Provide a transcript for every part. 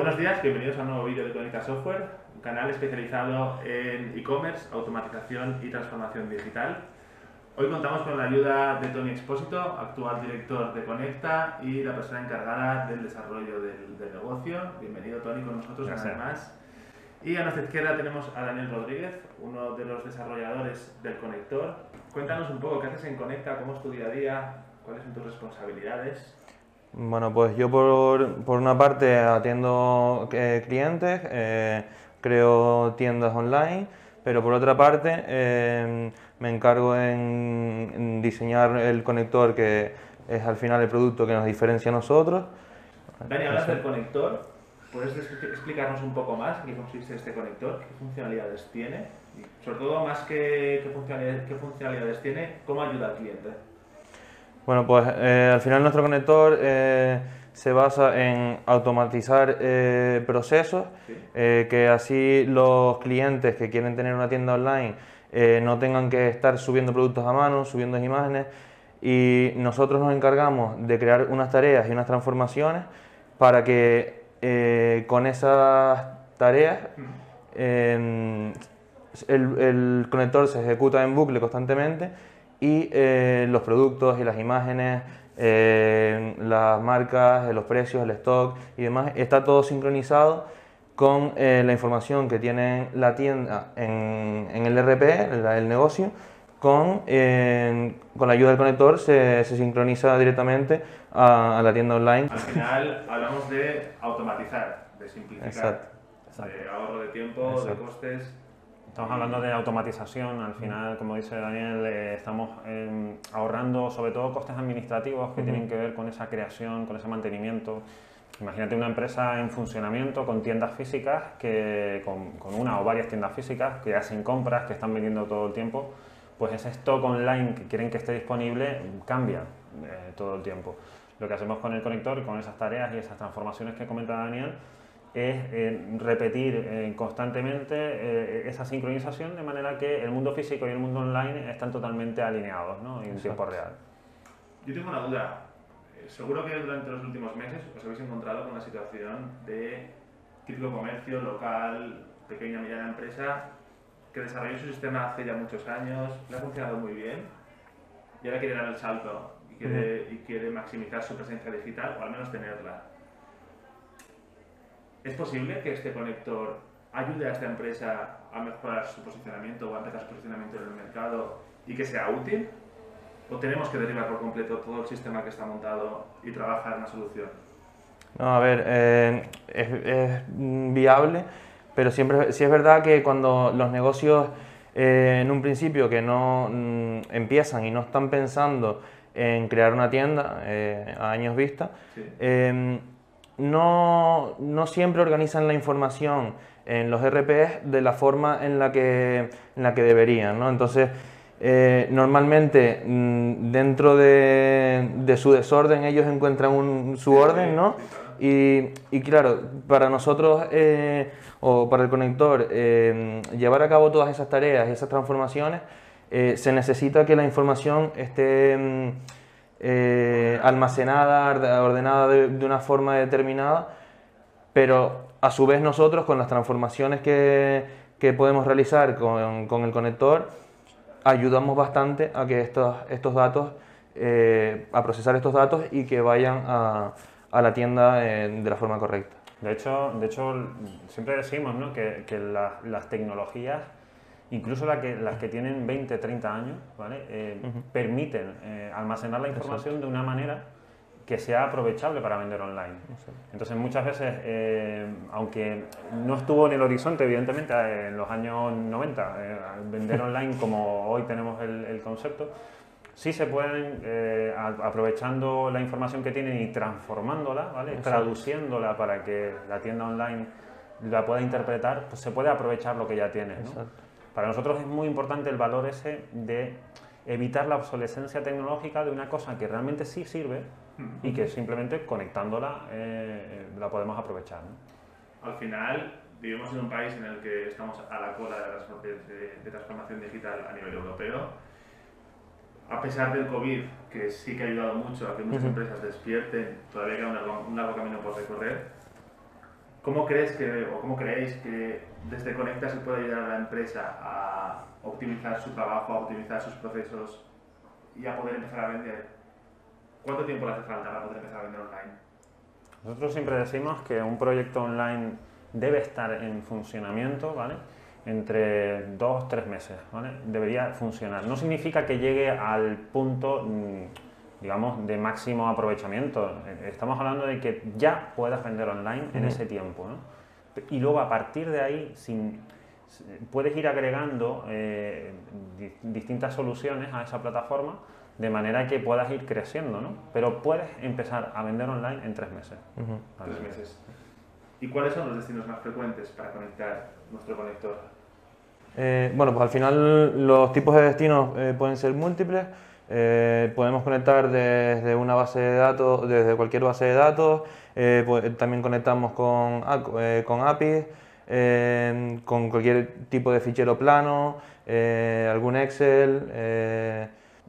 Buenos días, bienvenidos a un nuevo vídeo de Conecta Software, un canal especializado en e-commerce, automatización y transformación digital. Hoy contamos con la ayuda de Tony Expósito, actual director de Conecta y la persona encargada del desarrollo del, del negocio. Bienvenido Tony con nosotros una vez más. Y a nuestra izquierda tenemos a Daniel Rodríguez, uno de los desarrolladores del conector. Cuéntanos un poco qué haces en Conecta, cómo es tu día a día, cuáles son tus responsabilidades. Bueno, pues yo por, por una parte atiendo eh, clientes, eh, creo tiendas online, pero por otra parte eh, me encargo en, en, diseñar el conector que es al final el producto que nos diferencia a nosotros. Dani, hablas del conector. ¿Puedes explicarnos un poco más en qué consiste este conector? ¿Qué funcionalidades tiene? Y sobre todo, más que qué funcionalidades, qué funcionalidades tiene, ¿cómo ayuda al cliente? Bueno, pues eh, al final nuestro conector eh, se basa en automatizar eh, procesos, eh, que así los clientes que quieren tener una tienda online eh, no tengan que estar subiendo productos a mano, subiendo imágenes, y nosotros nos encargamos de crear unas tareas y unas transformaciones para que eh, con esas tareas eh, el, el conector se ejecuta en bucle constantemente y eh, los productos y las imágenes, eh, las marcas, eh, los precios, el stock y demás, está todo sincronizado con eh, la información que tiene la tienda en, en el RP, el, el negocio, con, eh, con la ayuda del conector se, se sincroniza directamente a, a la tienda online. Al final hablamos de automatizar, de simplificar, Exacto. de ahorro de tiempo, de Exacto. costes. Estamos hablando de automatización, al final, como dice Daniel, eh, estamos eh, ahorrando sobre todo costes administrativos que tienen que ver con esa creación, con ese mantenimiento. Imagínate una empresa en funcionamiento con tiendas físicas, que, con, con una o varias tiendas físicas que hacen compras, que están vendiendo todo el tiempo, pues ese stock online que quieren que esté disponible cambia eh, todo el tiempo. Lo que hacemos con el conector y con esas tareas y esas transformaciones que comenta Daniel es eh, repetir eh, constantemente eh, esa sincronización de manera que el mundo físico y el mundo online están totalmente alineados ¿no? en tiempo real. Yo tengo una duda. Eh, Seguro que durante los últimos meses os habéis encontrado con una situación de típico comercio local, pequeña, mediana empresa, que desarrolló su sistema hace ya muchos años, le ha funcionado muy bien y ahora quiere dar el salto y quiere, y quiere maximizar su presencia digital o al menos tenerla. ¿Es posible que este conector ayude a esta empresa a mejorar su posicionamiento o a empezar su posicionamiento en el mercado y que sea útil? ¿O tenemos que derribar por completo todo el sistema que está montado y trabajar en una solución? No, a ver, eh, es, es, viable, pero siempre sí es verdad que cuando los negocios eh, en un principio que no mm, empiezan y no están pensando en crear una tienda eh, a años vista, Sí. No, no siempre organizan la información en los RPs de la forma en la que, en la que deberían, ¿no? Entonces, eh, normalmente mm, dentro de, de su desorden ellos encuentran un- su orden, ¿no? Y, y claro, para nosotros eh, o para el conector eh, llevar a cabo todas esas tareas y esas transformaciones, se necesita que la información esté mm, eh, almacenada, orde- ordenada de, una forma determinada, pero a su vez nosotros con las transformaciones que, que podemos realizar con, con el conector, ayudamos bastante a que estos, estos datos, eh, a procesar estos datos y que vayan a, a la tienda eh, de la forma correcta. De hecho, de hecho siempre decimos ¿no? que, que la- las tecnologías, incluso la que- las que tienen 20, 30 años, ¿vale? Eh, permiten eh, almacenar la información de una manera que sea aprovechable para vender online. Entonces muchas veces, eh, aunque no estuvo en el horizonte, evidentemente, en los años 90, eh, vender online como hoy tenemos el, el concepto, sí se pueden, eh, aprovechando la información que tienen y transformándola, ¿vale? traduciéndola para que la tienda online la pueda interpretar, pues se puede aprovechar lo que ya tienes. ¿no? Para nosotros es muy importante el valor ese de evitar la obsolescencia tecnológica de una cosa que realmente sí sirve y que simplemente conectándola eh, la podemos aprovechar. ¿no? Al final, vivimos en un país en el que estamos a la cola de, transformación digital a nivel europeo. A pesar del COVID, que sí que ha ayudado mucho a que muchas Ujú. empresas despierten, todavía queda un largo, un largo camino por recorrer. ¿Cómo crees que, o cómo creéis que desde Conecta se puede ayudar a la empresa a optimizar su trabajo, a optimizar sus procesos y a poder empezar a vender? ¿Cuánto tiempo le hace falta para poder empezar a vender online? Nosotros siempre decimos que un proyecto online debe estar en funcionamiento, ¿vale? Entre dos, tres meses, ¿vale? Debería funcionar. No significa que llegue al punto, mm, digamos, de máximo aprovechamiento. Estamos hablando de que ya puedas vender online en ese tiempo, ¿no? Y luego a partir de ahí, sin, puedes ir agregando eh, distintas soluciones a esa plataforma de manera que puedas ir creciendo, ¿no? Pero puedes empezar a vender online en tres meses. Tres meses. ¿Y cuáles son los destinos más frecuentes para conectar nuestro conector? Eh, bueno, pues al final los tipos de destinos eh, pueden ser múltiples. Eh, podemos conectar desde una base de datos, desde cualquier base de datos. Pues, también conectamos con, con APIs, con cualquier tipo de fichero plano, algún Excel.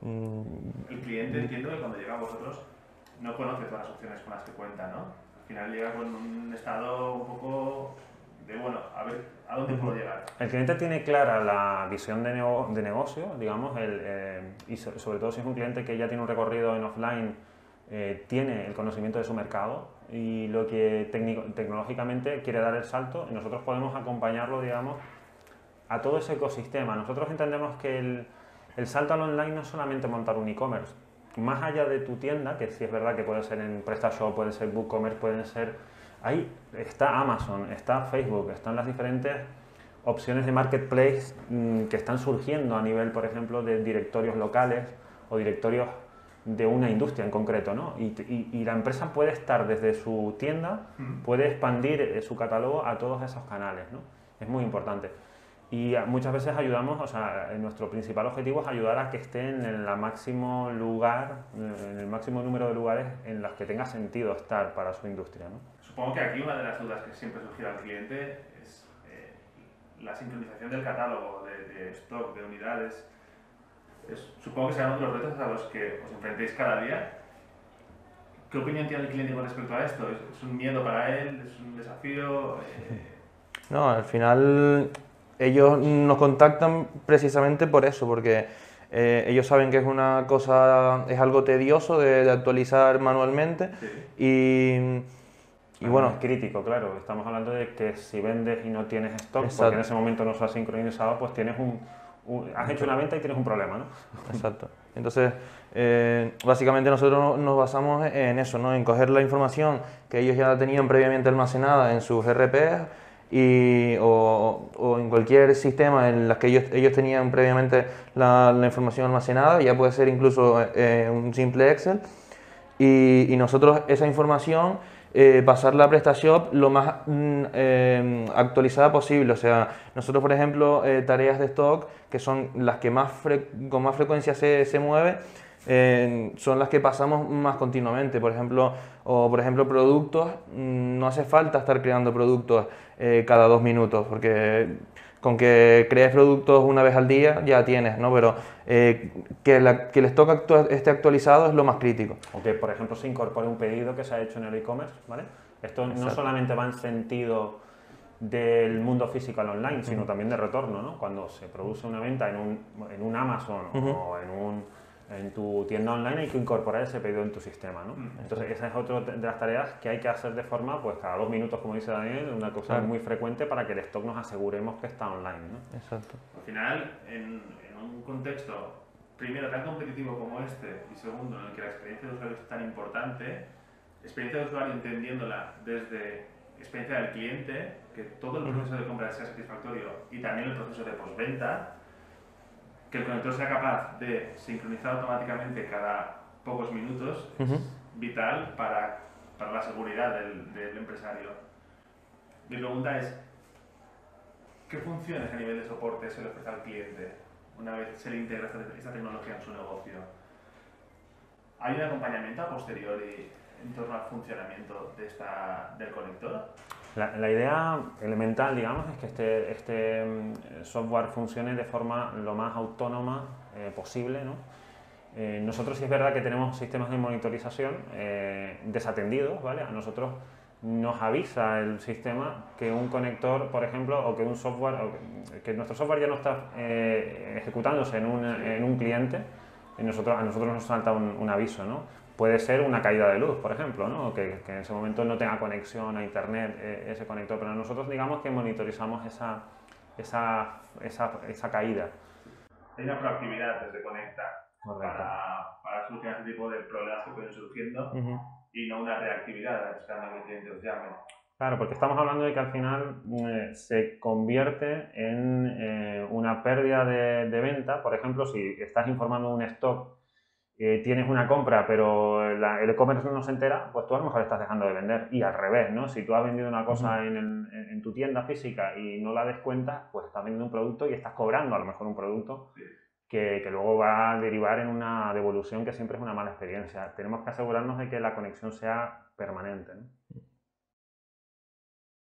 Mm. El cliente entiendo que cuando llega a vosotros no conoce todas las opciones con las que cuenta, ¿no? final llega con un estado un poco de, bueno, a ver, ¿a dónde puedo llegar? El cliente tiene clara la visión de, de negocio, digamos, el, eh, y sobre todo si es un cliente que ya tiene un recorrido en offline, eh, tiene el conocimiento de su mercado y lo que tecnológicamente quiere dar el salto y nosotros podemos acompañarlo, digamos, a todo ese ecosistema. Nosotros entendemos que el, salto al online no es solamente montar un e-commerce, más allá de tu tienda, que sí es verdad que puede ser en PrestaShop, puede ser WooCommerce, pueden ser... Ahí está Amazon, está Facebook, están las diferentes opciones de marketplace mm, que están surgiendo a nivel, por ejemplo, de directorios locales o directorios de una industria en concreto, ¿no? Y, y, la empresa puede estar desde su tienda, puede expandir eh, su catálogo a todos esos canales, ¿no? Es muy importante. Y muchas veces ayudamos, o sea, nuestro principal objetivo es ayudar a que estén en el máximo lugar, en el máximo número de lugares en los que tenga sentido estar para su industria. ¿no? Supongo que aquí una de las dudas que siempre surge al cliente es eh, la sincronización del catálogo de, stock, de unidades. Supongo que serán otros retos a los que os enfrentéis cada día. ¿Qué opinión tiene el cliente con respecto a esto? ¿Es, un miedo para él? ¿Es un desafío? Eh, no, al final ellos nos contactan precisamente por eso, porque eh, ellos saben que es una cosa, es algo tedioso de, actualizar manualmente y, y bueno... Es crítico, claro. Estamos hablando de que si vendes y no tienes stock, porque en ese momento no se ha sincronizado, pues tienes un, has hecho una venta y tienes un problema, ¿no? Exacto. Entonces, eh, básicamente nosotros nos basamos en eso, ¿no? En coger la información que ellos ya tenían previamente almacenada en sus RPs y, o, en cualquier sistema en las que ellos, ellos tenían previamente la, información almacenada, ya puede ser incluso eh, un simple Excel, y, nosotros esa información eh, pasarla a PrestaShop lo más mm, eh, actualizada posible. O sea, nosotros, por ejemplo, eh, tareas de stock, que son las que más con más frecuencia se, se mueve, son las que pasamos más continuamente. Por ejemplo, o por ejemplo productos, mm, no hace falta estar creando productos eh, cada dos minutos, porque con que crees productos una vez al día ya tienes, ¿no? Pero eh, que, la, que, el stock esté actualizado es lo más crítico. O que, por ejemplo, se incorpore un pedido que se ha hecho en el e-commerce, ¿vale? Esto no solamente va en sentido del mundo físico al online, sino también de retorno, ¿no? Cuando se produce una venta en un, en un Amazon o en un en tu tienda online hay que incorporar ese pedido en tu sistema, ¿no? Mm. Entonces esa es otra de las tareas que hay que hacer de forma, pues cada dos minutos, como dice Daniel, una cosa muy frecuente para que el stock nos aseguremos que está online, ¿no? Exacto. Al final, en, un contexto, primero, tan competitivo como este, y segundo, en el que la experiencia de usuario es tan importante, experiencia de usuario entendiéndola desde experiencia del cliente, que todo el proceso de compra sea satisfactorio y también el proceso de postventa, que el conector sea capaz de sincronizar automáticamente cada pocos minutos es vital para, para, la seguridad del, del, empresario. Mi pregunta es, ¿qué funciones a nivel de soporte se le ofrece al cliente una vez se le integra esta, tecnología en su negocio? ¿Hay un acompañamiento a posteriori en torno al funcionamiento de esta, del conector? La, idea elemental, digamos, es que este, este mm, software funcione de forma lo más autónoma eh, posible. ¿no? Eh, nosotros sí es verdad que tenemos sistemas de monitorización eh, desatendidos, ¿vale? A nosotros nos avisa el sistema que un conector, por ejemplo, o que un software, que nuestro software ya no está eh, ejecutándose en un, en un, cliente y nosotros, a nosotros nos salta un, aviso, ¿no? Puede ser una caída de luz, por ejemplo, ¿no? que, que, en ese momento no tenga conexión a internet eh, ese conector, pero nosotros digamos que monitorizamos esa, esa, esa, esa caída. Hay una proactividad desde Conecta para, para, solucionar ese tipo de problemas que pueden surgiendo y no una reactividad esperando que el cliente os llame. Claro, porque estamos hablando de que al final eh, se convierte en eh, una pérdida de, de, venta. Por ejemplo, si estás informando un stock, eh, tienes una compra, pero el e-commerce no se entera, pues tú a lo mejor estás dejando de vender. Y al revés, ¿no? Si tú has vendido una cosa en, en, tu tienda física y no la descuentas, pues estás vendiendo un producto y estás cobrando a lo mejor un producto. Que, que, luego va a derivar en una devolución que siempre es una mala experiencia. Tenemos que asegurarnos de que la conexión sea permanente. ¿no?